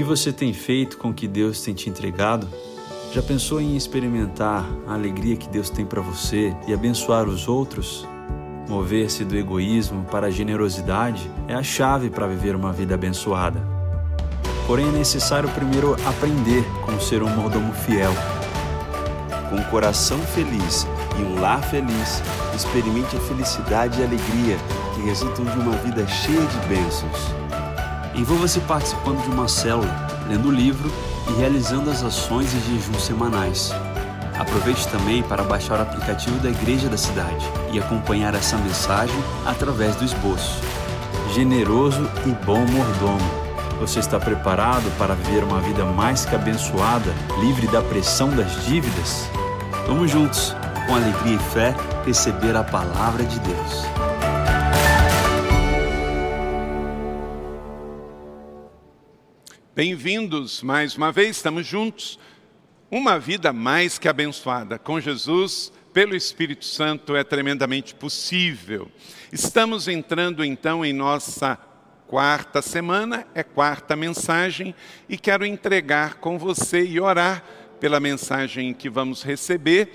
que você tem feito com o que Deus tem te entregado? Já pensou em experimentar a alegria que Deus tem para você e abençoar os outros? Mover-se do egoísmo para a generosidade é a chave para viver uma vida abençoada. Porém, é necessário primeiro aprender como ser um mordomo fiel. Com um coração feliz e um lar feliz, experimente a felicidade e a alegria que resultam de uma vida cheia de bênçãos. Envolva-se participando de uma célula, lendo o livro e realizando as ações e jejuns semanais. Aproveite também para baixar o aplicativo da Igreja da Cidade e acompanhar essa mensagem através do esboço. Generoso e bom mordomo. Você está preparado para viver uma vida mais que abençoada, livre da pressão das dívidas? Vamos juntos, com alegria e fé, receber a palavra de Deus. Bem-vindos mais uma vez, estamos juntos. Uma vida mais que abençoada com Jesus, pelo Espírito Santo, é tremendamente possível. Estamos entrando então em nossa quarta semana, é quarta mensagem, e quero entregar com você e orar pela mensagem que vamos receber,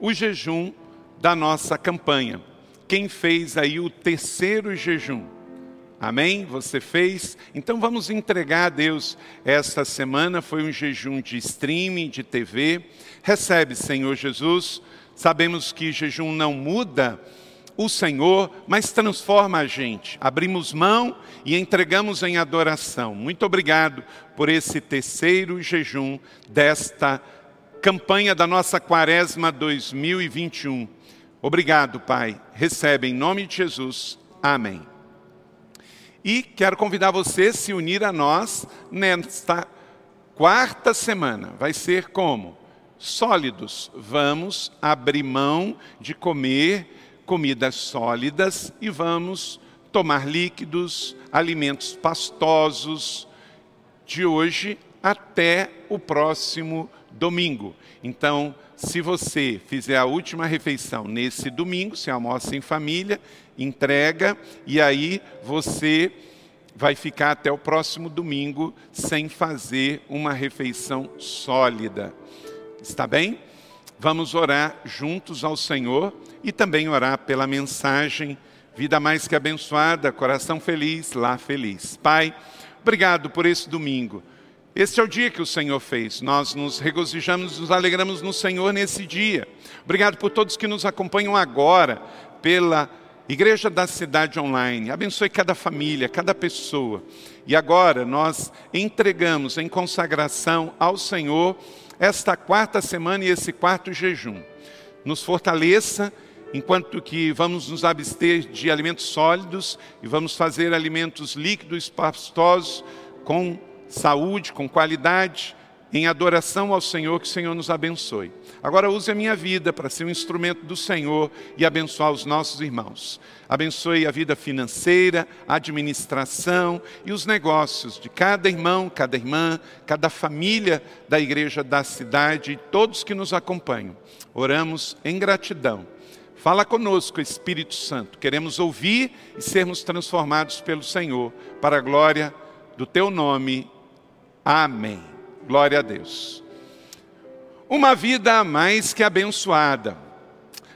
o jejum da nossa campanha. Quem fez aí o terceiro jejum? Amém? Você fez? Então vamos entregar a Deus esta semana. Foi um jejum de streaming, de TV. Recebe, Senhor Jesus. Sabemos que jejum não muda o Senhor, mas transforma a gente. Abrimos mão e entregamos em adoração. Muito obrigado por esse terceiro jejum desta campanha da nossa Quaresma 2021. Obrigado, Pai. Recebe em nome de Jesus. Amém. E quero convidar você a se unir a nós nesta quarta semana. Vai ser como? Sólidos. Vamos abrir mão de comer comidas sólidas e vamos tomar líquidos, alimentos pastosos de hoje até o próximo domingo. Então, se você fizer a última refeição nesse domingo, se almoça em família, entrega e aí você vai ficar até o próximo domingo sem fazer uma refeição sólida. Está bem? Vamos orar juntos ao Senhor e também orar pela mensagem Vida mais que abençoada, coração feliz, lá feliz. Pai, obrigado por esse domingo. Este é o dia que o Senhor fez. Nós nos regozijamos, nos alegramos no Senhor nesse dia. Obrigado por todos que nos acompanham agora pela Igreja da Cidade Online, abençoe cada família, cada pessoa. E agora nós entregamos em consagração ao Senhor esta quarta semana e esse quarto jejum. Nos fortaleça, enquanto que vamos nos abster de alimentos sólidos e vamos fazer alimentos líquidos, pastosos, com saúde, com qualidade em adoração ao Senhor, que o Senhor nos abençoe. Agora use a minha vida para ser um instrumento do Senhor e abençoar os nossos irmãos. Abençoe a vida financeira, a administração e os negócios de cada irmão, cada irmã, cada família da igreja da cidade e todos que nos acompanham. Oramos em gratidão. Fala conosco, Espírito Santo. Queremos ouvir e sermos transformados pelo Senhor, para a glória do teu nome. Amém. Glória a Deus. Uma vida mais que abençoada.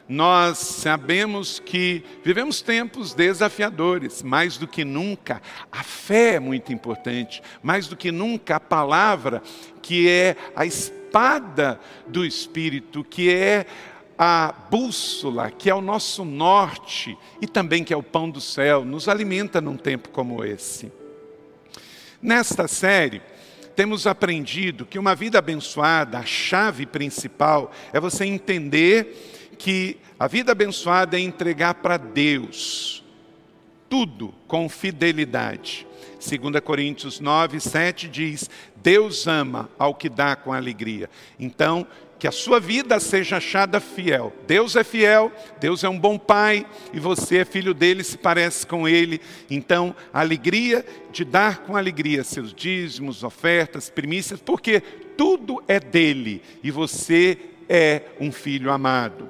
Nós sabemos que vivemos tempos desafiadores, mais do que nunca. A fé é muito importante, mais do que nunca a palavra, que é a espada do Espírito, que é a bússola, que é o nosso norte e também que é o pão do céu, nos alimenta num tempo como esse. Nesta série, temos aprendido que uma vida abençoada, a chave principal é você entender que a vida abençoada é entregar para Deus tudo com fidelidade. 2 Coríntios 9, 7 diz: Deus ama ao que dá com alegria. Então, que a sua vida seja achada fiel. Deus é fiel, Deus é um bom pai e você é filho dele, se parece com ele. Então, a alegria de dar com alegria seus dízimos, ofertas, primícias, porque tudo é dele e você é um filho amado.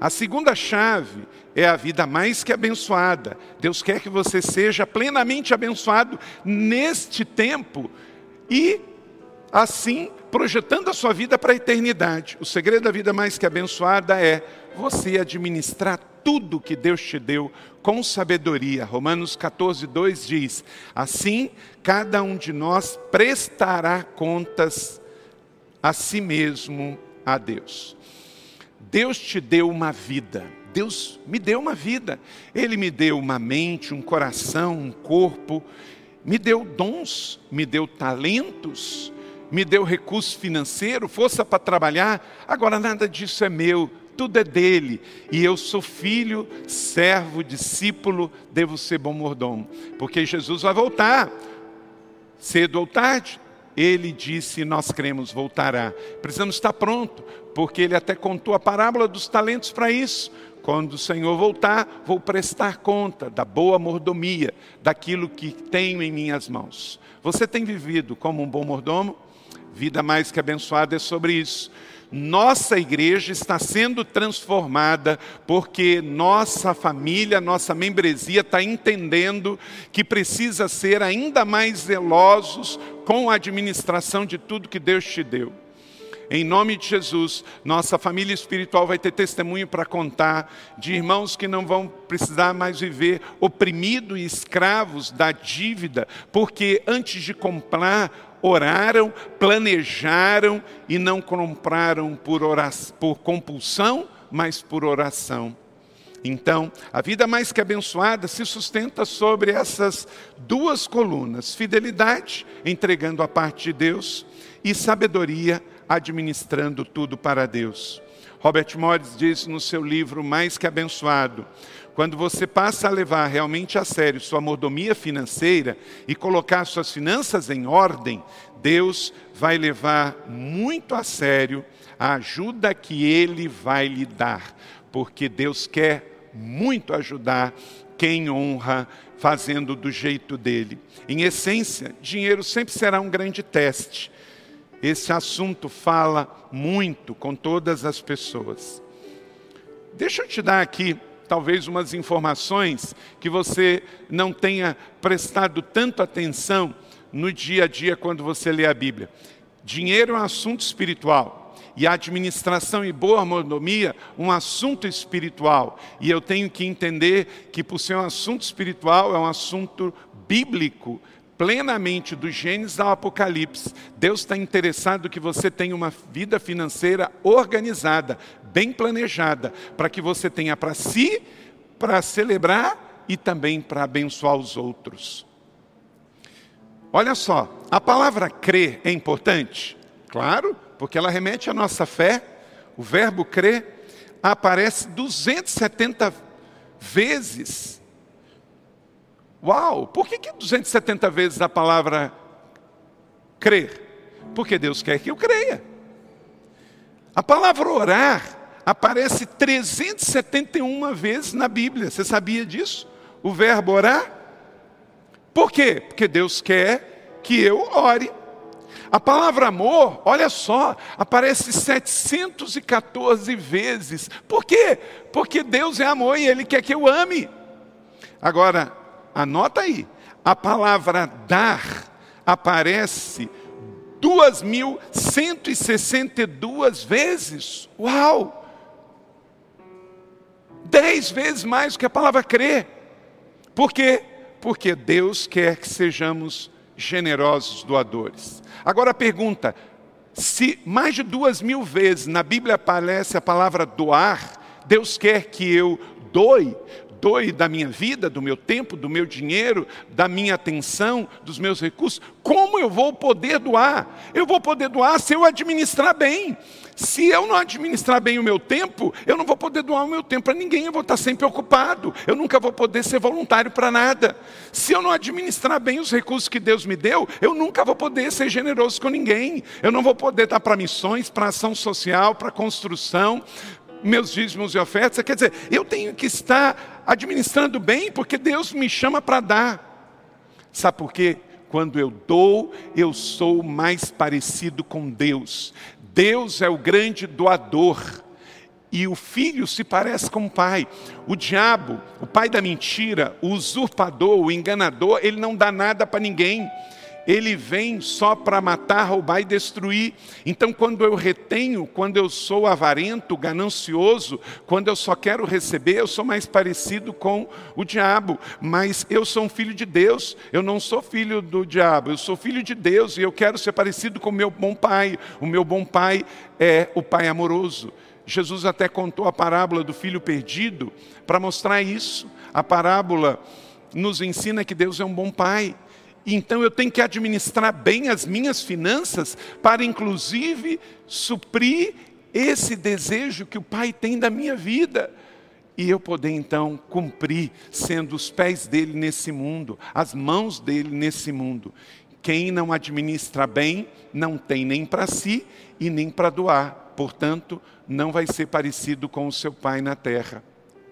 A segunda chave é a vida mais que abençoada. Deus quer que você seja plenamente abençoado neste tempo e assim projetando a sua vida para a eternidade. O segredo da vida mais que abençoada é você administrar tudo que Deus te deu com sabedoria. Romanos 14, 2 diz: Assim, cada um de nós prestará contas a si mesmo a Deus. Deus te deu uma vida. Deus me deu uma vida. Ele me deu uma mente, um coração, um corpo. Me deu dons, me deu talentos, me deu recurso financeiro, força para trabalhar. Agora nada disso é meu, tudo é dele. E eu sou filho, servo, discípulo, devo ser bom mordomo. Porque Jesus vai voltar, cedo ou tarde. Ele disse, nós cremos, voltará. Precisamos estar pronto, porque ele até contou a parábola dos talentos para isso. Quando o Senhor voltar, vou prestar conta da boa mordomia, daquilo que tenho em minhas mãos. Você tem vivido como um bom mordomo? Vida mais que abençoada é sobre isso. Nossa igreja está sendo transformada porque nossa família, nossa membresia está entendendo que precisa ser ainda mais zelosos com a administração de tudo que Deus te deu. Em nome de Jesus, nossa família espiritual vai ter testemunho para contar de irmãos que não vão precisar mais viver oprimidos e escravos da dívida, porque antes de comprar, oraram, planejaram e não compraram por, oração, por compulsão, mas por oração. Então, a vida mais que abençoada se sustenta sobre essas duas colunas: fidelidade, entregando a parte de Deus, e sabedoria, administrando tudo para Deus. Robert Morris diz no seu livro Mais que Abençoado: quando você passa a levar realmente a sério sua mordomia financeira e colocar suas finanças em ordem, Deus vai levar muito a sério a ajuda que Ele vai lhe dar, porque Deus quer muito ajudar quem honra fazendo do jeito dele. Em essência, dinheiro sempre será um grande teste esse assunto fala muito com todas as pessoas. Deixa eu te dar aqui talvez umas informações que você não tenha prestado tanto atenção no dia a dia quando você lê a Bíblia. Dinheiro é um assunto espiritual e a administração e boa mordomia um assunto espiritual. E eu tenho que entender que por ser um assunto espiritual é um assunto bíblico plenamente do Gênesis ao Apocalipse. Deus está interessado que você tenha uma vida financeira organizada, bem planejada, para que você tenha para si, para celebrar e também para abençoar os outros. Olha só, a palavra crer é importante? Claro, porque ela remete à nossa fé. O verbo crer aparece 270 vezes Uau! Por que, que 270 vezes a palavra crer? Porque Deus quer que eu creia. A palavra orar aparece 371 vezes na Bíblia. Você sabia disso? O verbo orar? Por quê? Porque Deus quer que eu ore. A palavra amor, olha só, aparece 714 vezes. Por quê? Porque Deus é amor e Ele quer que eu ame. Agora, Anota aí. A palavra dar aparece 2.162 vezes. Uau! Dez vezes mais do que a palavra crer. Por quê? Porque Deus quer que sejamos generosos doadores. Agora a pergunta: se mais de duas mil vezes na Bíblia aparece a palavra doar, Deus quer que eu doe, doe da minha vida, do meu tempo, do meu dinheiro, da minha atenção, dos meus recursos, como eu vou poder doar? Eu vou poder doar se eu administrar bem. Se eu não administrar bem o meu tempo, eu não vou poder doar o meu tempo para ninguém, eu vou estar sempre ocupado, eu nunca vou poder ser voluntário para nada. Se eu não administrar bem os recursos que Deus me deu, eu nunca vou poder ser generoso com ninguém, eu não vou poder dar para missões, para ação social, para construção, meus dízimos e ofertas, quer dizer, eu tenho que estar administrando bem, porque Deus me chama para dar. Sabe por quê? Quando eu dou, eu sou mais parecido com Deus. Deus é o grande doador. E o filho se parece com o pai. O diabo, o pai da mentira, o usurpador, o enganador, ele não dá nada para ninguém. Ele vem só para matar, roubar e destruir. Então, quando eu retenho, quando eu sou avarento, ganancioso, quando eu só quero receber, eu sou mais parecido com o diabo. Mas eu sou um filho de Deus, eu não sou filho do diabo, eu sou filho de Deus e eu quero ser parecido com o meu bom pai. O meu bom pai é o pai amoroso. Jesus até contou a parábola do filho perdido para mostrar isso. A parábola nos ensina que Deus é um bom pai. Então eu tenho que administrar bem as minhas finanças para, inclusive, suprir esse desejo que o Pai tem da minha vida. E eu poder então cumprir, sendo os pés dele nesse mundo, as mãos dele nesse mundo. Quem não administra bem, não tem nem para si e nem para doar. Portanto, não vai ser parecido com o seu pai na terra.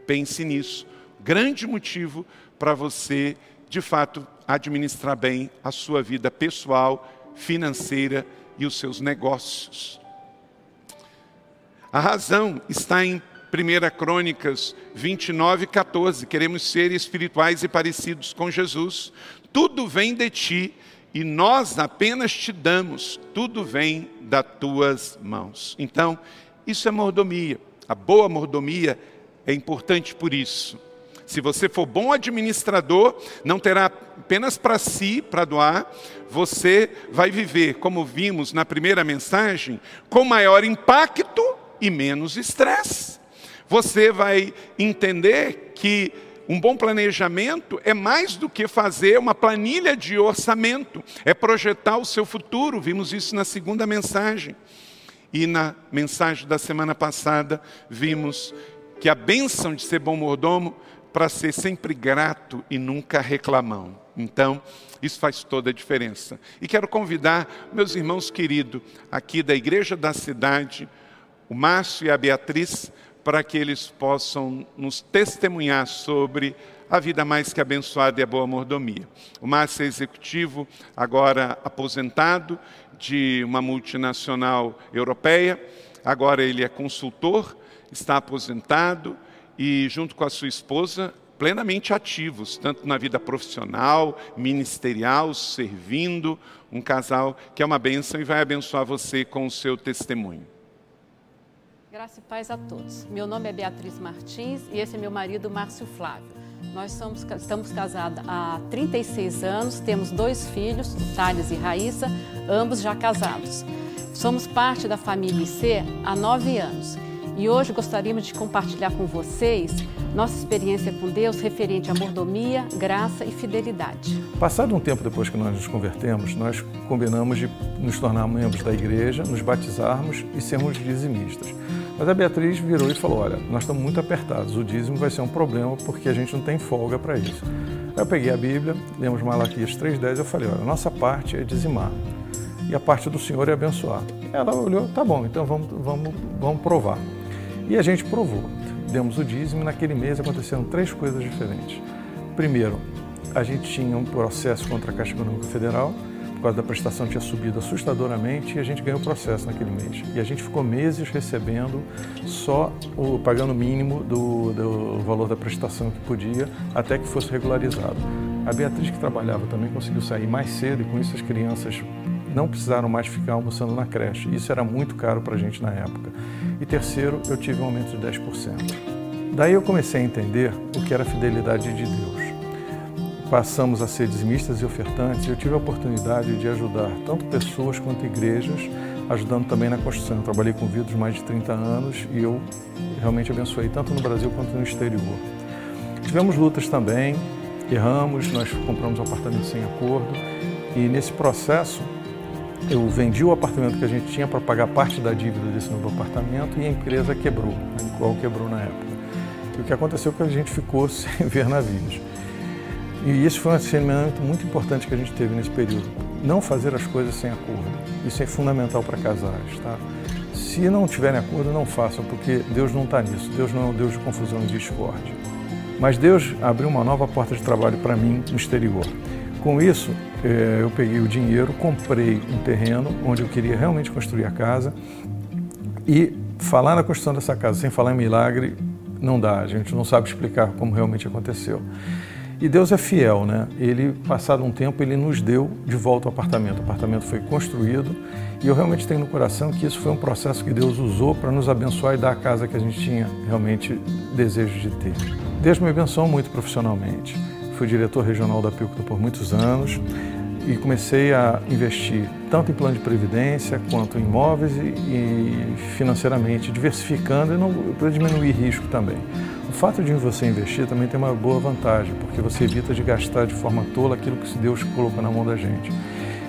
Pense nisso. Grande motivo para você, de fato, administrar bem a sua vida pessoal, financeira e os seus negócios. A razão está em 1 Crônicas 29, 14. Queremos ser espirituais e parecidos com Jesus. Tudo vem de ti e nós apenas te damos, tudo vem das tuas mãos. Então, isso é mordomia. A boa mordomia é importante por isso. Se você for bom administrador, não terá apenas para si, para doar, você vai viver, como vimos na primeira mensagem, com maior impacto e menos estresse. Você vai entender que um bom planejamento é mais do que fazer uma planilha de orçamento, é projetar o seu futuro. Vimos isso na segunda mensagem. E na mensagem da semana passada, vimos que a bênção de ser bom mordomo para ser sempre grato e nunca reclamão. Então, isso faz toda a diferença. E quero convidar meus irmãos queridos aqui da Igreja da Cidade, o Márcio e a Beatriz, para que eles possam nos testemunhar sobre a vida mais que abençoada e a boa mordomia. O Márcio é executivo, agora aposentado, de uma multinacional europeia, agora ele é consultor, está aposentado, e, junto com a sua esposa, plenamente ativos, tanto na vida profissional, ministerial, servindo, um casal que é uma bênção e vai abençoar você com o seu testemunho. Graça e paz a todos. Meu nome é Beatriz Martins e esse é meu marido Márcio Flávio. Nós somos, estamos casados há 36 anos, temos dois filhos, Thales e Raíssa, ambos já casados. Somos parte da família IC há nove anos e hoje gostaríamos de compartilhar com vocês nossa experiência com Deus referente à mordomia, graça e fidelidade. Passado um tempo depois que nós nos convertemos, nós combinamos de nos tornar membros da igreja, nos batizarmos e sermos dizimistas. Mas a Beatriz virou e falou: Olha, nós estamos muito apertados, o dízimo vai ser um problema porque a gente não tem folga para isso. Aí eu peguei a Bíblia, lemos Malaquias 3,10 eu falei: Olha, a nossa parte é dizimar e a parte do Senhor é abençoar. Ela olhou: Tá bom, então vamos, vamos, vamos provar. E a gente provou. Demos o dízimo e naquele mês aconteceram três coisas diferentes. Primeiro, a gente tinha um processo contra a Caixa Econômica Federal, por causa da prestação tinha subido assustadoramente e a gente ganhou o processo naquele mês. E a gente ficou meses recebendo só o pagando o mínimo do, do valor da prestação que podia até que fosse regularizado. A Beatriz, que trabalhava também, conseguiu sair mais cedo e com isso as crianças não precisaram mais ficar almoçando na creche. Isso era muito caro para a gente na época. E terceiro, eu tive um aumento de 10%. Daí eu comecei a entender o que era a fidelidade de Deus. Passamos a ser dizimistas e ofertantes eu tive a oportunidade de ajudar tanto pessoas quanto igrejas, ajudando também na construção. Eu trabalhei com vidros mais de 30 anos e eu realmente abençoei tanto no Brasil quanto no exterior. Tivemos lutas também, erramos, nós compramos um apartamento sem acordo e nesse processo eu vendi o apartamento que a gente tinha para pagar parte da dívida desse novo apartamento e a empresa quebrou, a qual quebrou na época. E o que aconteceu é que a gente ficou sem ver navios. E isso foi um ensinamento muito importante que a gente teve nesse período. Não fazer as coisas sem acordo. Isso é fundamental para casais, tá? Se não tiverem acordo, não façam, porque Deus não está nisso. Deus não é um Deus de confusão e discórdia. Mas Deus abriu uma nova porta de trabalho para mim no exterior. Com isso, é, eu peguei o dinheiro, comprei um terreno onde eu queria realmente construir a casa e falar na construção dessa casa sem falar em milagre não dá, a gente não sabe explicar como realmente aconteceu. E Deus é fiel, né? Ele, passado um tempo, ele nos deu de volta o apartamento. O apartamento foi construído e eu realmente tenho no coração que isso foi um processo que Deus usou para nos abençoar e dar a casa que a gente tinha realmente desejo de ter. Deus me abençoou muito profissionalmente. Fui diretor regional da Pilcota por muitos anos e comecei a investir tanto em plano de previdência quanto em imóveis e financeiramente, diversificando e para diminuir risco também. O fato de você investir também tem uma boa vantagem, porque você evita de gastar de forma tola aquilo que Deus colocou na mão da gente.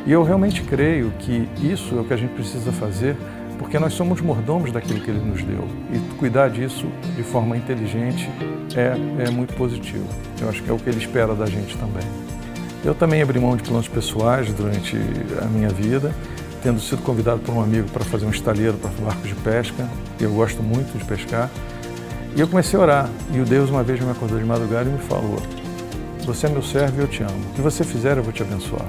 E eu realmente creio que isso é o que a gente precisa fazer, porque nós somos mordomos daquilo que Ele nos deu. E cuidar disso de forma inteligente é, é muito positivo. Eu acho que é o que Ele espera da gente também. Eu também abri mão de planos pessoais durante a minha vida, tendo sido convidado por um amigo para fazer um estaleiro para barcos de pesca. Eu gosto muito de pescar. E eu comecei a orar. E o Deus uma vez me acordou de madrugada e me falou: Você é meu servo e eu te amo. O que você fizer, eu vou te abençoar.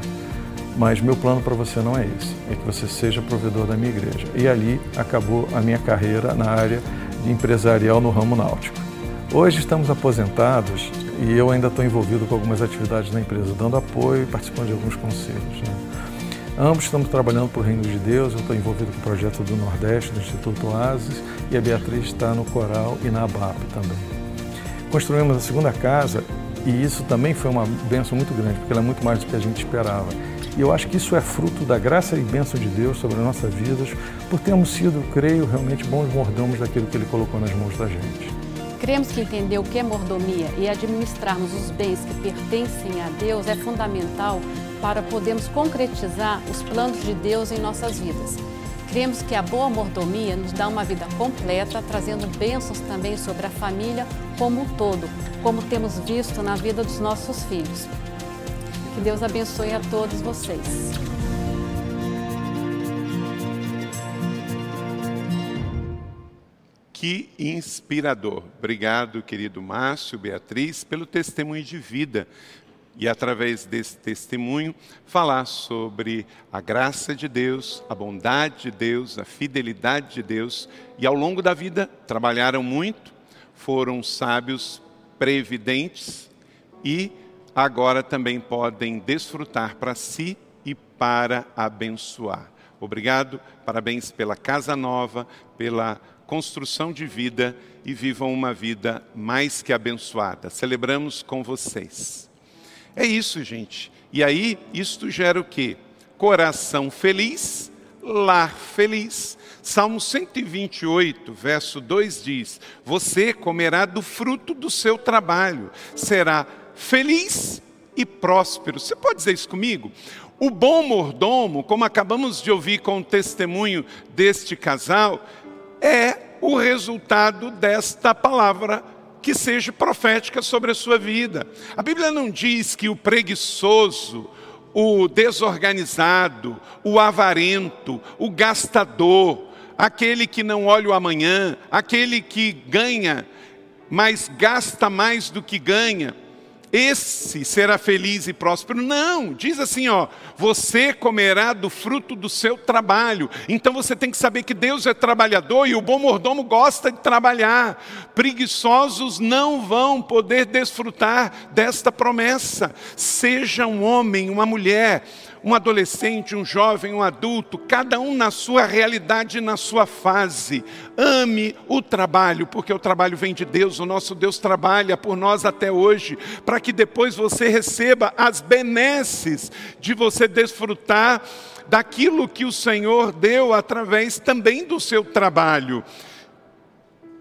Mas meu plano para você não é esse, é que você seja provedor da minha igreja. E ali acabou a minha carreira na área de empresarial no ramo náutico. Hoje estamos aposentados e eu ainda estou envolvido com algumas atividades na empresa, dando apoio e participando de alguns conselhos. Né? Ambos estamos trabalhando para o Reino de Deus. Eu estou envolvido com o projeto do Nordeste, do Instituto Oasis, e a Beatriz está no Coral e na ABAP também. Construímos a segunda casa e isso também foi uma benção muito grande, porque ela é muito mais do que a gente esperava. E eu acho que isso é fruto da graça e bênção de Deus sobre as nossas vidas, por termos sido, creio, realmente bons mordomos daquilo que Ele colocou nas mãos da gente. Cremos que entender o que é mordomia e administrarmos os bens que pertencem a Deus é fundamental para podermos concretizar os planos de Deus em nossas vidas. Cremos que a boa mordomia nos dá uma vida completa, trazendo bênçãos também sobre a família como um todo, como temos visto na vida dos nossos filhos. Que Deus abençoe a todos vocês. Que inspirador. Obrigado, querido Márcio, Beatriz, pelo testemunho de vida e, através desse testemunho, falar sobre a graça de Deus, a bondade de Deus, a fidelidade de Deus. E ao longo da vida trabalharam muito, foram sábios previdentes e agora também podem desfrutar para si e para abençoar. Obrigado, parabéns pela casa nova, pela construção de vida e vivam uma vida mais que abençoada. Celebramos com vocês. É isso, gente. E aí, isto gera o quê? Coração feliz, lar feliz. Salmo 128, verso 2 diz: Você comerá do fruto do seu trabalho, será feliz e próspero. Você pode dizer isso comigo? O bom mordomo, como acabamos de ouvir com o testemunho deste casal, é o resultado desta palavra que seja profética sobre a sua vida. A Bíblia não diz que o preguiçoso, o desorganizado, o avarento, o gastador, aquele que não olha o amanhã, aquele que ganha, mas gasta mais do que ganha, esse será feliz e próspero. Não, diz assim, ó, você comerá do fruto do seu trabalho. Então você tem que saber que Deus é trabalhador e o bom mordomo gosta de trabalhar. Preguiçosos não vão poder desfrutar desta promessa. Seja um homem, uma mulher, um adolescente, um jovem, um adulto, cada um na sua realidade, na sua fase. Ame o trabalho, porque o trabalho vem de Deus, o nosso Deus trabalha por nós até hoje, para que depois você receba as benesses de você desfrutar daquilo que o Senhor deu através também do seu trabalho.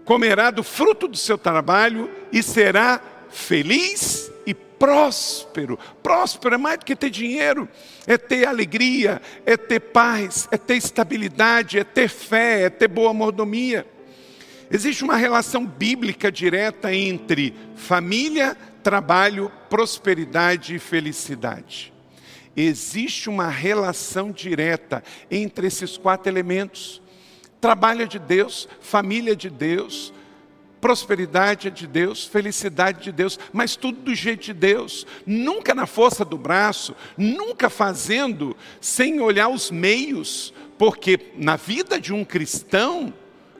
Comerá do fruto do seu trabalho e será feliz próspero. Próspero é mais do que ter dinheiro, é ter alegria, é ter paz, é ter estabilidade, é ter fé, é ter boa mordomia. Existe uma relação bíblica direta entre família, trabalho, prosperidade e felicidade. Existe uma relação direta entre esses quatro elementos. Trabalho é de Deus, família é de Deus, Prosperidade é de Deus, felicidade de Deus, mas tudo do jeito de Deus, nunca na força do braço, nunca fazendo sem olhar os meios, porque na vida de um cristão,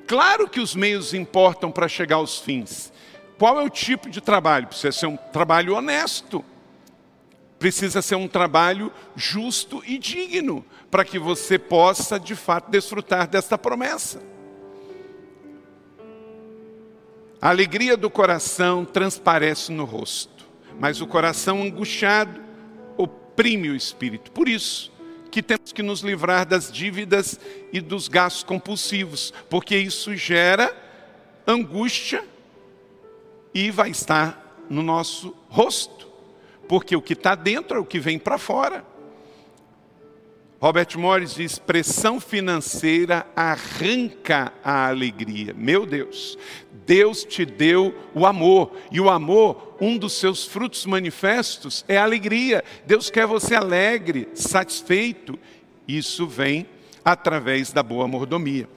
claro que os meios importam para chegar aos fins. Qual é o tipo de trabalho? Precisa ser um trabalho honesto. Precisa ser um trabalho justo e digno, para que você possa, de fato, desfrutar desta promessa. A alegria do coração transparece no rosto, mas o coração angustiado oprime o espírito. Por isso que temos que nos livrar das dívidas e dos gastos compulsivos, porque isso gera angústia e vai estar no nosso rosto porque o que está dentro é o que vem para fora. Robert Morris diz: pressão financeira arranca a alegria. Meu Deus, Deus te deu o amor, e o amor, um dos seus frutos manifestos, é a alegria. Deus quer você alegre, satisfeito. Isso vem através da boa mordomia.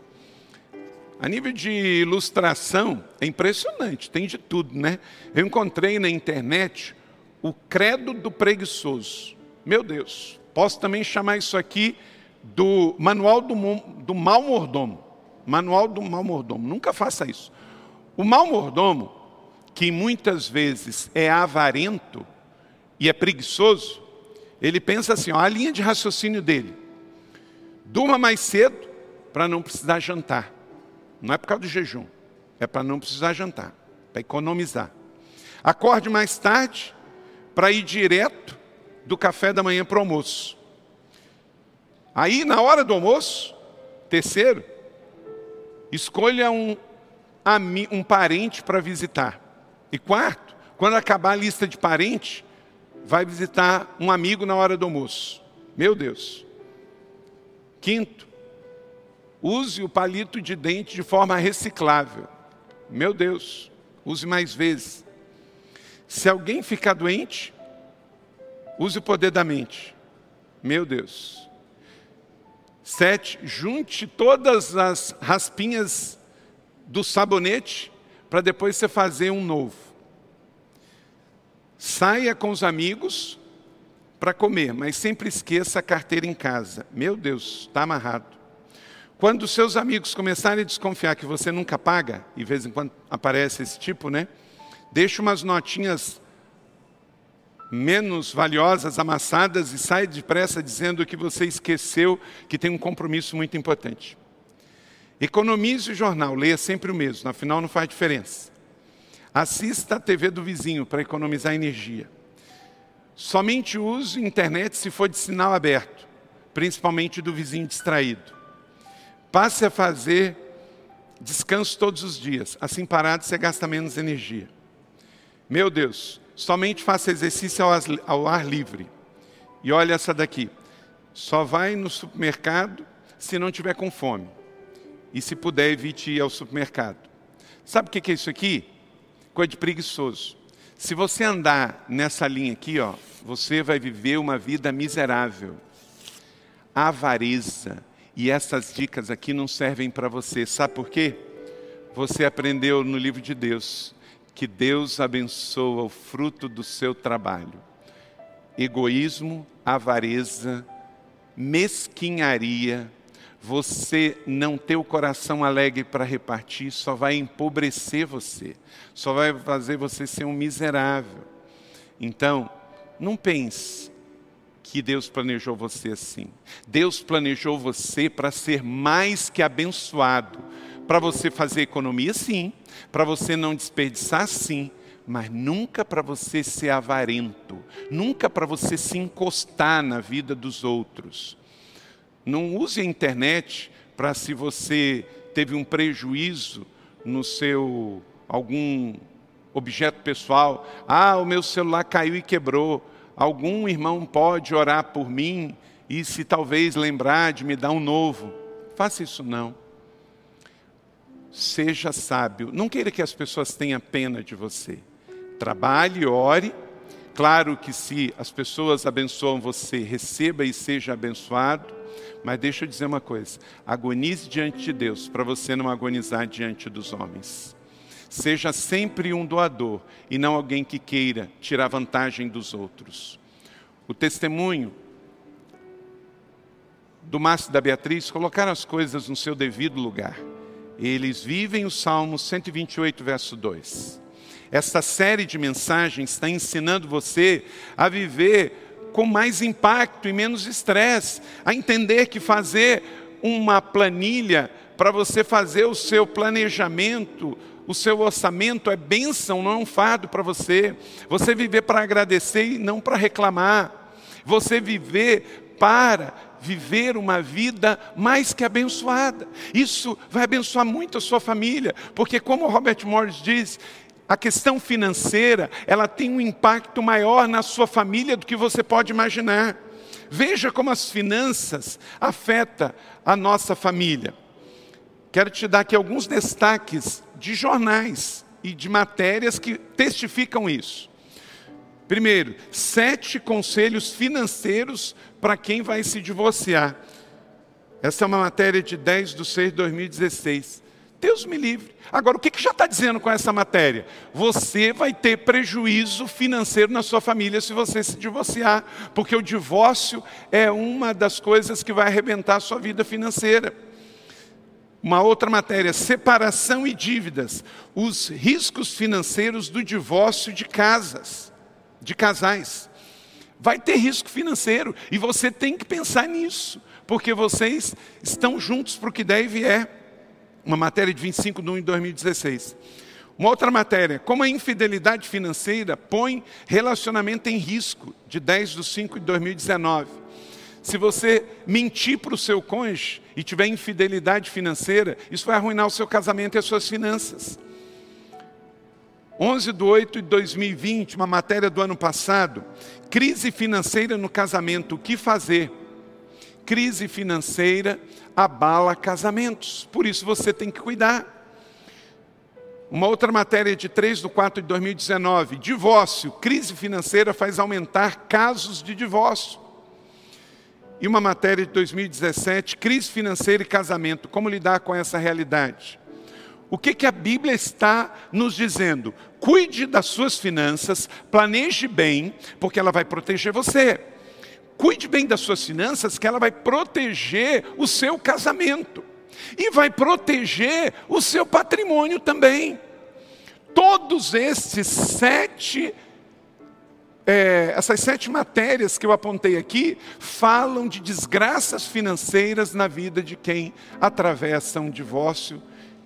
A nível de ilustração, é impressionante, tem de tudo, né? Eu encontrei na internet o credo do preguiçoso. Meu Deus, posso também chamar isso aqui do manual do, do mal mordomo. Manual do mal mordomo. Nunca faça isso. O mal mordomo, que muitas vezes é avarento e é preguiçoso, ele pensa assim: ó, a linha de raciocínio dele. Durma mais cedo para não precisar jantar. Não é por causa do jejum, é para não precisar jantar, para economizar. Acorde mais tarde para ir direto do café da manhã para o almoço. Aí, na hora do almoço, terceiro, escolha um, um parente para visitar. E quarto, quando acabar a lista de parentes, vai visitar um amigo na hora do almoço. Meu Deus. Quinto, use o palito de dente de forma reciclável. Meu Deus, use mais vezes. Se alguém ficar doente, use o poder da mente. Meu Deus. Sete, junte todas as raspinhas do sabonete para depois você fazer um novo. Saia com os amigos para comer, mas sempre esqueça a carteira em casa. Meu Deus, está amarrado. Quando seus amigos começarem a desconfiar que você nunca paga, e de vez em quando aparece esse tipo, né? deixa umas notinhas menos valiosas amassadas e sai depressa dizendo que você esqueceu que tem um compromisso muito importante. Economize o jornal, leia sempre o mesmo, afinal não faz diferença. Assista a TV do vizinho para economizar energia. Somente use internet se for de sinal aberto, principalmente do vizinho distraído. Passe a fazer descanso todos os dias, assim parado você gasta menos energia. Meu Deus, somente faça exercício ao ar, livre. E olha essa daqui. Só vai no supermercado se não tiver com fome. E se puder, evite ir ao supermercado. Sabe o que é isso aqui? Coisa de preguiçoso. Se você andar nessa linha aqui, ó, você vai viver uma vida miserável. Avareza. E essas dicas aqui não servem para você. Sabe por quê? Você aprendeu no livro de Deus que Deus abençoa o fruto do seu trabalho. Egoísmo, avareza, mesquinharia, você não ter o coração alegre para repartir, só vai empobrecer você, só vai fazer você ser um miserável. Então, não pense que Deus planejou você assim. Deus planejou você para ser mais que abençoado, para você fazer economia, sim, para você não desperdiçar, sim, mas nunca para você ser avarento, nunca para você se encostar na vida dos outros. Não use a internet para se você teve um prejuízo no seu algum objeto pessoal, ah, o meu celular caiu e quebrou. Algum irmão pode orar por mim e se talvez lembrar de me dar um novo. Faça isso não seja sábio. Não queira que as pessoas tenham pena de você. Trabalhe, ore. Claro que se as pessoas abençoam você, receba e seja abençoado. Mas deixa eu dizer uma coisa: agonize diante de Deus, para você não agonizar diante dos homens. Seja sempre um doador e não alguém que queira tirar vantagem dos outros. O testemunho do Márcio da Beatriz colocar as coisas no seu devido lugar. Eles vivem o Salmo 128, verso 2. Esta série de mensagens está ensinando você a viver com mais impacto e menos estresse, a entender que fazer uma planilha para você fazer o seu planejamento, o seu orçamento é bênção, não é um fardo para você. Você viver para agradecer e não para reclamar. Você viver para viver uma vida mais que abençoada. Isso vai abençoar muito a sua família, porque como Robert Morris diz, a questão financeira, ela tem um impacto maior na sua família do que você pode imaginar. Veja como as finanças afetam a nossa família. Quero te dar aqui alguns destaques de jornais e de matérias que testificam isso. Primeiro, sete conselhos financeiros para quem vai se divorciar. Essa é uma matéria de 10 de 6 de 2016. Deus me livre. Agora, o que, que já está dizendo com essa matéria? Você vai ter prejuízo financeiro na sua família se você se divorciar, porque o divórcio é uma das coisas que vai arrebentar a sua vida financeira. Uma outra matéria, separação e dívidas, os riscos financeiros do divórcio de casas, de casais. Vai ter risco financeiro e você tem que pensar nisso, porque vocês estão juntos para o que deve é uma matéria de 25 de 1 de 2016. Uma outra matéria, como a infidelidade financeira põe relacionamento em risco, de 10 de 5 de 2019. Se você mentir para o seu cônjuge e tiver infidelidade financeira, isso vai arruinar o seu casamento e as suas finanças. 11 de 8 de 2020, uma matéria do ano passado, crise financeira no casamento, o que fazer? Crise financeira abala casamentos. Por isso você tem que cuidar. Uma outra matéria de 3 de 4 de 2019, divórcio, crise financeira faz aumentar casos de divórcio. E uma matéria de 2017, crise financeira e casamento, como lidar com essa realidade? O que, que a Bíblia está nos dizendo? Cuide das suas finanças, planeje bem, porque ela vai proteger você. Cuide bem das suas finanças, que ela vai proteger o seu casamento e vai proteger o seu patrimônio também. Todos esses sete, é, essas sete matérias que eu apontei aqui, falam de desgraças financeiras na vida de quem atravessa um divórcio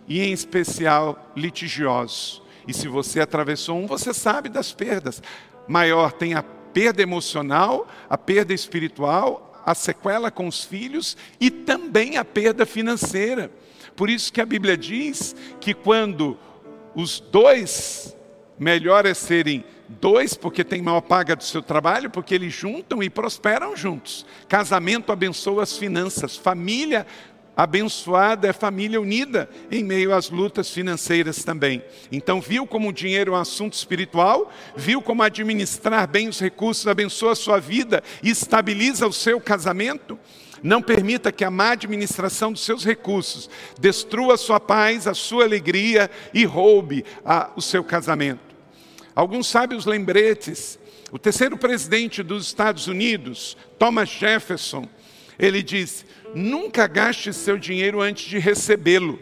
e, em especial, litigiosos. E se você atravessou um, você sabe das perdas. Maior tem a perda emocional, a perda espiritual, a sequela com os filhos e também a perda financeira. Por isso que a Bíblia diz que quando os dois, melhor é serem dois, porque tem maior paga do seu trabalho, porque eles juntam e prosperam juntos. Casamento abençoa as finanças, família Abençoada é família unida em meio às lutas financeiras também. Então, viu como o dinheiro é um assunto espiritual, viu como administrar bem os recursos abençoa a sua vida e estabiliza o seu casamento? Não permita que a má administração dos seus recursos destrua a sua paz, a sua alegria e roube a, o seu casamento. Alguns sábios lembretes. O terceiro presidente dos Estados Unidos, Thomas Jefferson, ele diz: nunca gaste seu dinheiro antes de recebê-lo.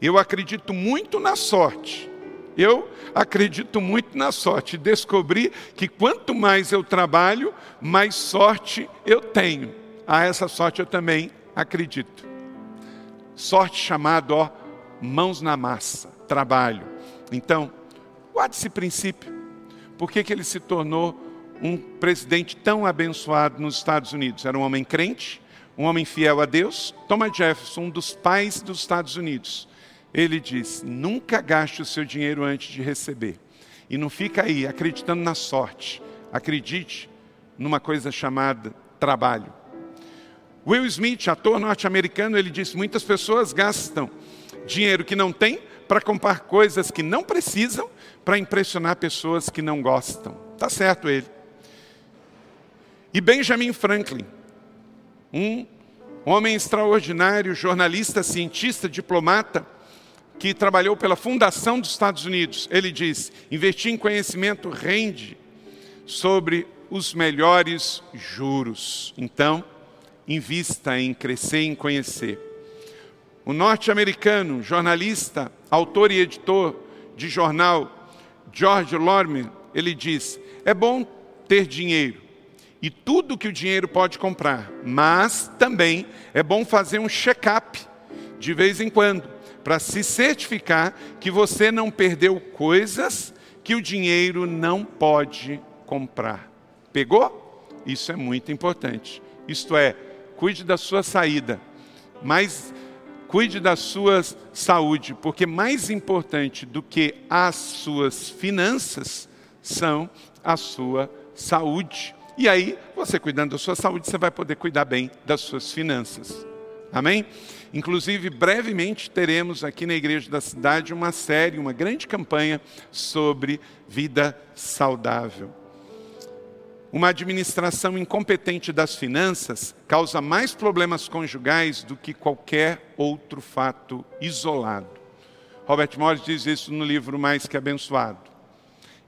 Eu acredito muito na sorte. Eu acredito muito na sorte. Descobri que quanto mais eu trabalho, mais sorte eu tenho. A essa sorte eu também acredito. Sorte chamado, ó, mãos na massa, trabalho. Então, guarde esse princípio. Por que, que ele se tornou um presidente tão abençoado nos Estados Unidos? Era um homem crente, um homem fiel a Deus, Thomas Jefferson, um dos pais dos Estados Unidos, ele diz: nunca gaste o seu dinheiro antes de receber. E não fica aí acreditando na sorte. Acredite numa coisa chamada trabalho. Will Smith, ator norte-americano, ele disse: muitas pessoas gastam dinheiro que não têm para comprar coisas que não precisam para impressionar pessoas que não gostam. Tá certo ele. E Benjamin Franklin, um homem extraordinário, jornalista, cientista, diplomata, que trabalhou pela fundação dos Estados Unidos. Ele diz: investir em conhecimento rende sobre os melhores juros. Então, invista em crescer, em conhecer. O norte-americano, jornalista, autor e editor de jornal George Lorimer, ele diz: é bom ter dinheiro e tudo que o dinheiro pode comprar, mas também é bom fazer um check-up de vez em quando, para se certificar que você não perdeu coisas que o dinheiro não pode comprar. Pegou? Isso é muito importante. Isto é, cuide da sua saída, mas cuide da sua saúde, porque mais importante do que as suas finanças são a sua saúde. E aí, você cuidando da sua saúde, você vai poder cuidar bem das suas finanças. Amém? Inclusive, brevemente teremos aqui na igreja da cidade uma série, uma grande campanha sobre vida saudável. Uma administração incompetente das finanças causa mais problemas conjugais do que qualquer outro fato isolado. Robert Morris diz isso no livro Mais que Abençoado.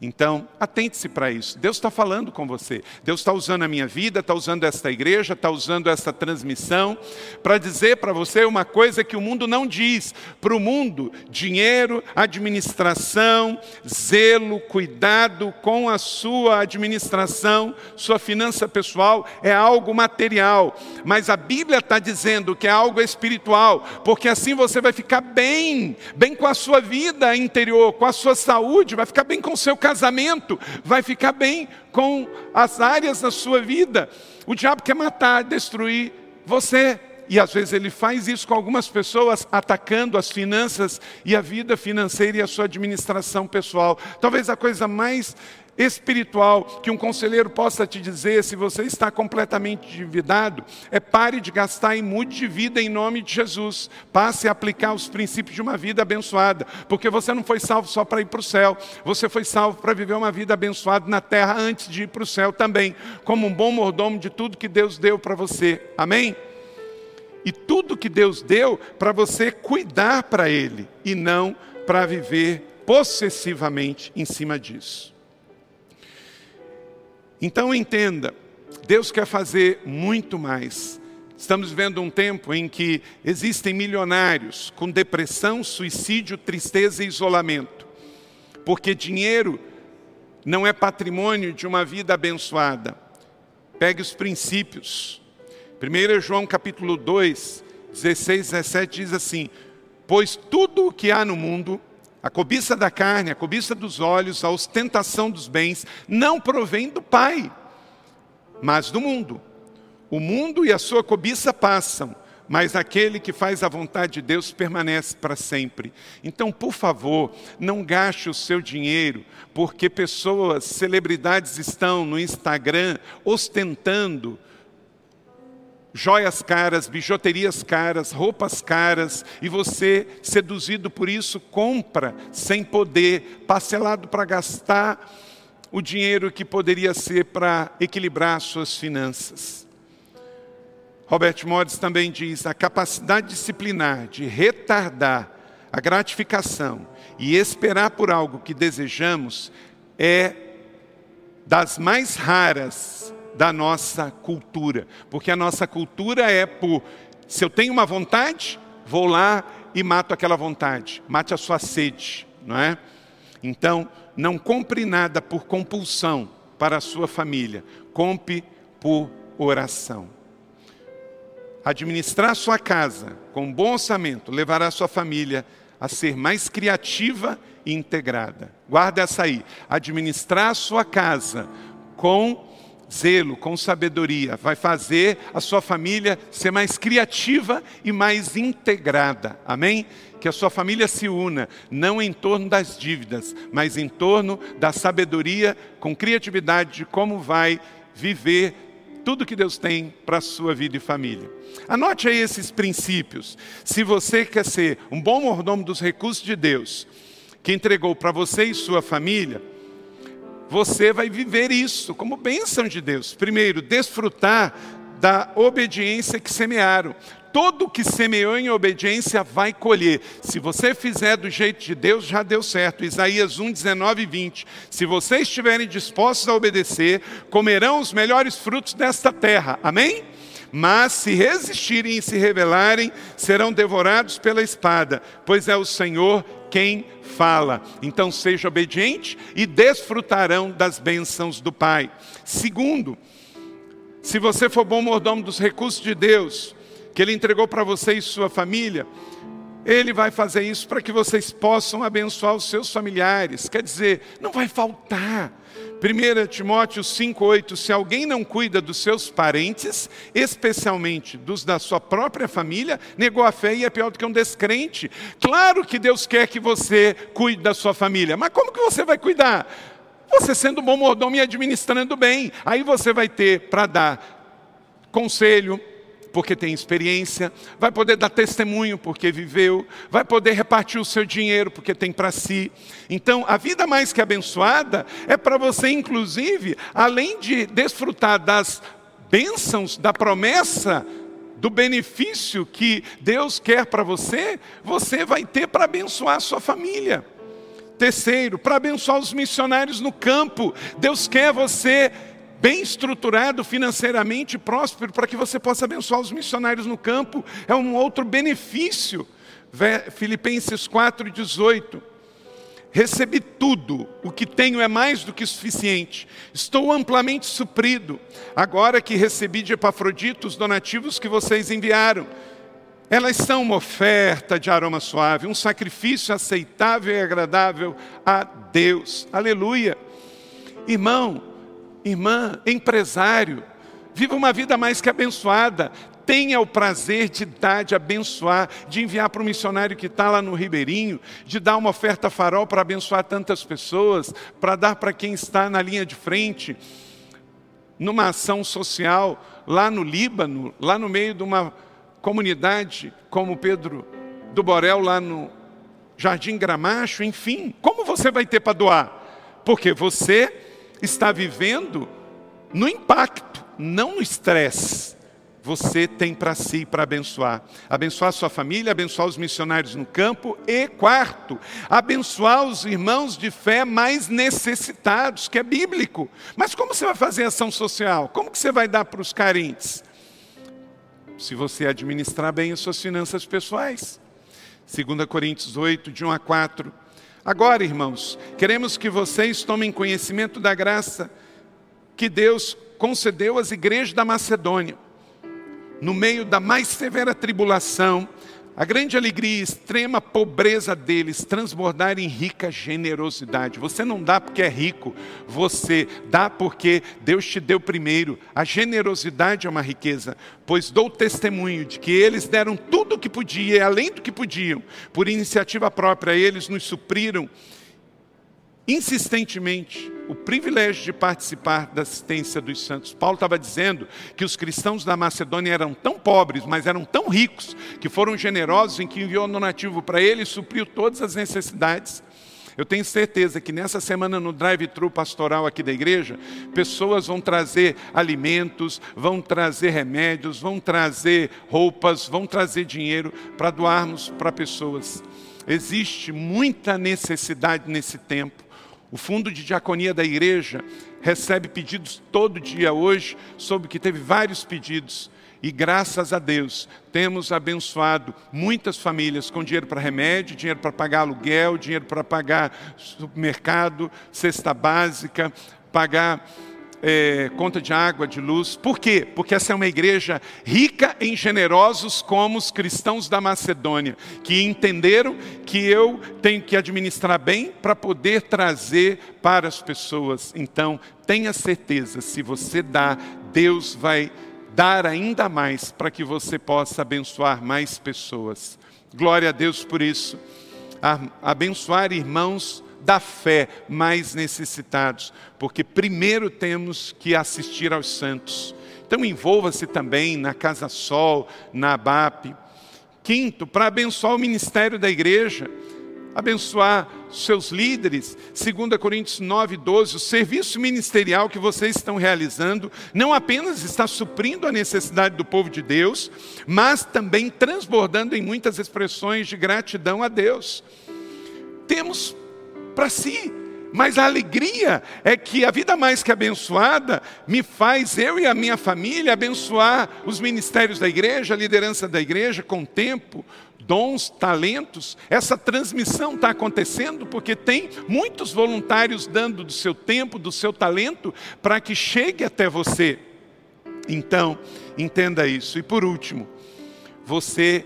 Então, atente-se para isso. Deus está falando com você. Deus está usando a minha vida, está usando esta igreja, está usando esta transmissão para dizer para você uma coisa que o mundo não diz. Para o mundo, dinheiro, administração, zelo, cuidado com a sua administração, sua finança pessoal é algo material. Mas a Bíblia está dizendo que é algo espiritual, porque assim você vai ficar bem, bem com a sua vida interior, com a sua saúde, vai ficar bem com o seu casamento casamento, vai ficar bem com as áreas da sua vida. O diabo quer matar, destruir você. E às vezes ele faz isso com algumas pessoas, atacando as finanças e a vida financeira e a sua administração pessoal. Talvez a coisa mais espiritual que um conselheiro possa te dizer, se você está completamente endividado, é pare de gastar e mude de vida em nome de Jesus. Passe a aplicar os princípios de uma vida abençoada, porque você não foi salvo só para ir para o céu, você foi salvo para viver uma vida abençoada na terra antes de ir para o céu também, como um bom mordomo de tudo que Deus deu para você. Amém? E tudo que Deus deu para você cuidar para Ele e não para viver possessivamente em cima disso. Então entenda, Deus quer fazer muito mais. Estamos vivendo um tempo em que existem milionários com depressão, suicídio, tristeza e isolamento. Porque dinheiro não é patrimônio de uma vida abençoada. Pegue os princípios. 1 João capítulo 2, 16, 17 diz assim: Pois tudo o que há no mundo, a cobiça da carne, a cobiça dos olhos, a ostentação dos bens, não provém do Pai, mas do mundo. O mundo e a sua cobiça passam, mas aquele que faz a vontade de Deus permanece para sempre. Então, por favor, não gaste o seu dinheiro, porque pessoas, celebridades estão no Instagram ostentando joias caras, bijuterias caras, roupas caras, e você, seduzido por isso, compra sem poder, parcelado para gastar o dinheiro que poderia ser para equilibrar suas finanças. Robert Morris também diz: a capacidade disciplinar de retardar a gratificação e esperar por algo que desejamos é das mais raras da nossa cultura. Porque a nossa cultura é por, se eu tenho uma vontade, vou lá e mato aquela vontade, mate a sua sede, não é? Então, não compre nada por compulsão para a sua família, compre por oração. Administrar sua casa com bom orçamento levará sua família a ser mais criativa e integrada. Guarda essa aí. Administrar sua casa com zelo, com sabedoria, vai fazer a sua família ser mais criativa e mais integrada. Amém? Que a sua família se una, não em torno das dívidas, mas em torno da sabedoria, com criatividade de como vai viver tudo que Deus tem para a sua vida e família. Anote aí esses princípios. Se você quer ser um bom mordomo dos recursos de Deus, que entregou para você e sua família, você vai viver isso como bênção de Deus. Primeiro, desfrutar da obediência que semearam. Todo que semeou em obediência vai colher. Se você fizer do jeito de Deus, já deu certo. Isaías 1, 19 e 20. Se vocês estiverem dispostos a obedecer, comerão os melhores frutos desta terra. Amém? Mas se resistirem e se rebelarem, serão devorados pela espada, pois é o Senhor quem fala. Então seja obediente e desfrutarão das bênçãos do Pai. Segundo, se você for bom mordomo dos recursos de Deus, que Ele entregou para você e sua família, Ele vai fazer isso para que vocês possam abençoar os seus familiares. Quer dizer, não vai faltar. 1 Timóteo 5,8: Se alguém não cuida dos seus parentes, especialmente dos da sua própria família, negou a fé e é pior do que um descrente. Claro que Deus quer que você cuide da sua família, mas como que você vai cuidar? Você sendo bom mordomo e administrando bem. Aí você vai ter para dar conselho, porque tem experiência, vai poder dar testemunho porque viveu, vai poder repartir o seu dinheiro porque tem para si. Então, a vida mais que abençoada é para você, inclusive, além de desfrutar das bênçãos, da promessa, do benefício que Deus quer para você, você vai ter para abençoar a sua família. Terceiro, para abençoar os missionários no campo. Deus quer você bem estruturado financeiramente, próspero, para que você possa abençoar os missionários no campo. É um outro benefício. Filipenses 4,18. Recebi tudo, o que tenho é mais do que suficiente. Estou amplamente suprido, agora que recebi de Epafrodito os donativos que vocês enviaram. Elas são uma oferta de aroma suave, um sacrifício aceitável e agradável a Deus. Aleluia. Irmão, irmã, empresário, viva uma vida mais que abençoada. Tenha o prazer de dar, de abençoar, de enviar para o missionário que está lá no Ribeirinho, de dar uma oferta farol para abençoar tantas pessoas, para dar para quem está na linha de frente, numa ação social, lá no Líbano, lá no meio de uma comunidade, como Pedro do Borel, lá no Jardim Gramacho, enfim. Como você vai ter para doar? Porque você está vivendo no impacto, não no estresse. Você tem para si para abençoar. Abençoar sua família, abençoar os missionários no campo e quarto, abençoar os irmãos de fé mais necessitados, que é bíblico. Mas como você vai fazer ação social? Como que você vai dar para os carentes? Se você administrar bem as suas finanças pessoais. 2 Coríntios 8, de 1 a 4. Agora, irmãos, queremos que vocês tomem conhecimento da graça que Deus concedeu às igrejas da Macedônia. No meio da mais severa tribulação, a grande alegria e extrema pobreza deles transbordar em rica generosidade. Você não dá porque é rico, você dá porque Deus te deu primeiro. A generosidade é uma riqueza, pois dou testemunho de que eles deram tudo o que podia além do que podiam. Por iniciativa própria, eles nos supriram insistentemente o privilégio de participar da assistência dos santos. Paulo estava dizendo que os cristãos da Macedônia eram tão pobres, mas eram tão ricos, que foram generosos em que enviou donativo para ele e supriu todas as necessidades. Eu tenho certeza que nessa semana no drive-thru pastoral aqui da igreja, pessoas vão trazer alimentos, vão trazer remédios, vão trazer roupas, vão trazer dinheiro para doarmos para pessoas. Existe muita necessidade nesse tempo. O fundo de diaconia da igreja recebe pedidos todo dia hoje, soube que teve vários pedidos. E graças a Deus, temos abençoado muitas famílias com dinheiro para remédio, dinheiro para pagar aluguel, dinheiro para pagar supermercado, cesta básica, pagar é, conta de água, de luz. Por quê? Porque essa é uma igreja rica em generosos como os cristãos da Macedônia, que entenderam que eu tenho que administrar bem para poder trazer para as pessoas. Então, tenha certeza, se você dá, Deus vai dar ainda mais para que você possa abençoar mais pessoas. Glória a Deus por isso. abençoar irmãos da fé mais necessitados, porque primeiro temos que assistir aos santos. Então envolva-se também na Casa Sol, na ABAP. Quinto, para abençoar o ministério da igreja, abençoar seus líderes, 2 Coríntios 9, 12, o serviço ministerial que vocês estão realizando não apenas está suprindo a necessidade do povo de Deus, mas também transbordando em muitas expressões de gratidão a Deus. Temos para si. Mas a alegria é que a vida mais que abençoada me faz eu e a minha família abençoar os ministérios da igreja, a liderança da igreja com tempo, dons, talentos. Essa transmissão está acontecendo porque tem muitos voluntários dando do seu tempo, do seu talento, para que chegue até você. Então, entenda isso. E por último, você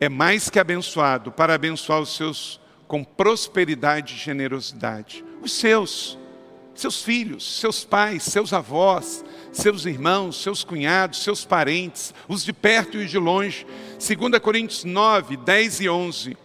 é mais que abençoado para abençoar os seus com prosperidade e generosidade. Os seus, seus filhos, seus pais, seus avós, seus irmãos, seus cunhados, seus parentes, os de perto e os de longe. 2 Coríntios 9, 10 e 11.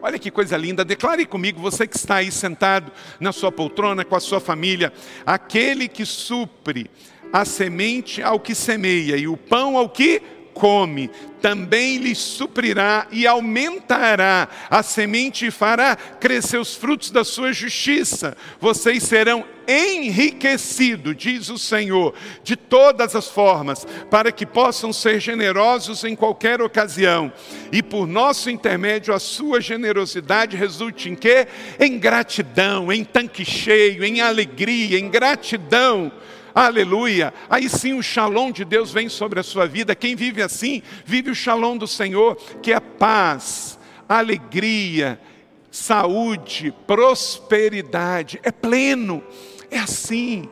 Olha que coisa linda, declare comigo, você que está aí sentado na sua poltrona com a sua família, aquele que supre a semente ao que semeia e o pão ao que come, também lhe suprirá e aumentará a semente e fará crescer os frutos da sua justiça. Vocês serão enriquecidos, diz o Senhor, de todas as formas, para que possam ser generosos em qualquer ocasião. E por nosso intermédio, a sua generosidade resulte em quê? Em gratidão, em tanque cheio, em alegria, em gratidão Aleluia. Aí sim o shalom de Deus vem sobre a sua vida. Quem vive assim, vive o shalom do Senhor, que é paz, alegria, saúde, prosperidade. É pleno. É assim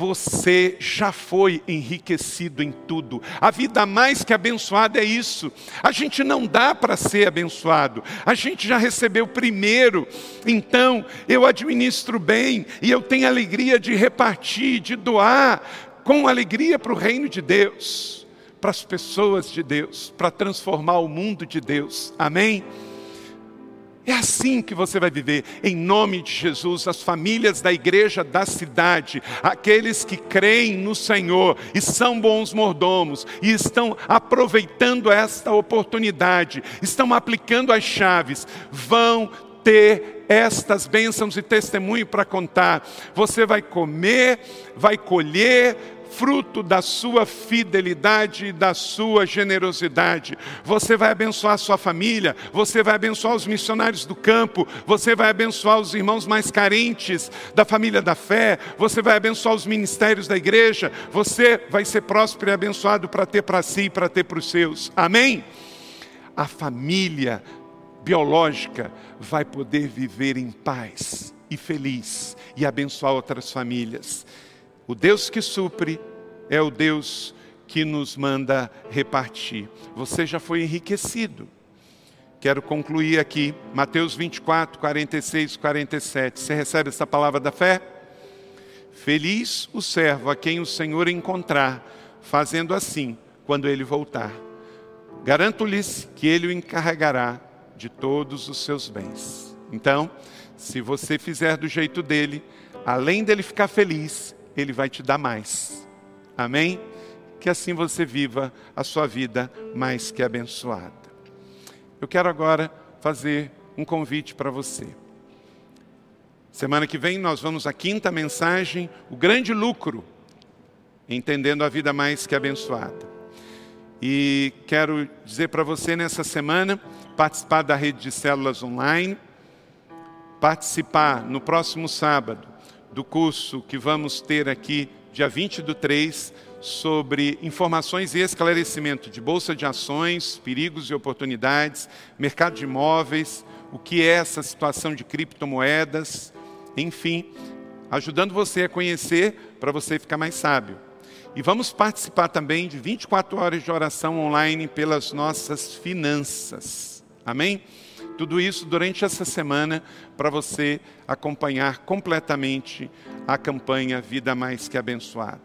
você já foi enriquecido em tudo. A vida mais que abençoada é isso. A gente não dá para ser abençoado. A gente já recebeu primeiro. Então, eu administro bem e eu tenho alegria de repartir, de doar com alegria para o reino de Deus, para as pessoas de Deus, para transformar o mundo de Deus. Amém. É assim que você vai viver, em nome de Jesus, as famílias da igreja da cidade, aqueles que creem no Senhor e são bons mordomos e estão aproveitando esta oportunidade, estão aplicando as chaves, vão ter estas bênçãos e testemunho para contar. Você vai comer, vai colher, fruto da sua fidelidade e da sua generosidade. Você vai abençoar sua família, você vai abençoar os missionários do campo, você vai abençoar os irmãos mais carentes da família da fé, você vai abençoar os ministérios da igreja, você vai ser próspero e abençoado para ter para si e para ter para os seus. Amém? A família biológica vai poder viver em paz e feliz e abençoar outras famílias. O Deus que supre é o Deus que nos manda repartir. Você já foi enriquecido. Quero concluir aqui, Mateus 24, 46, 47. Você recebe essa palavra da fé? Feliz o servo a quem o Senhor encontrar, fazendo assim, quando ele voltar. Garanto-lhes que ele o encarregará de todos os seus bens. Então, se você fizer do jeito dele, além dele ficar feliz, ele vai te dar mais. Amém? Que assim você viva a sua vida mais que abençoada. Eu quero agora fazer um convite para você. Semana que vem nós vamos à quinta mensagem, o grande lucro, entendendo a vida mais que abençoada. E quero dizer para você nessa semana, participar da rede de células online, participar no próximo sábado do curso que vamos ter aqui, dia 20 do 3, sobre informações e esclarecimento de bolsa de ações, perigos e oportunidades, mercado de imóveis, o que é essa situação de criptomoedas, enfim, ajudando você a conhecer para você ficar mais sábio. E vamos participar também de 24 horas de oração online pelas nossas finanças. Amém? Tudo isso durante essa semana para você acompanhar completamente a campanha Vida Mais Que Abençoada.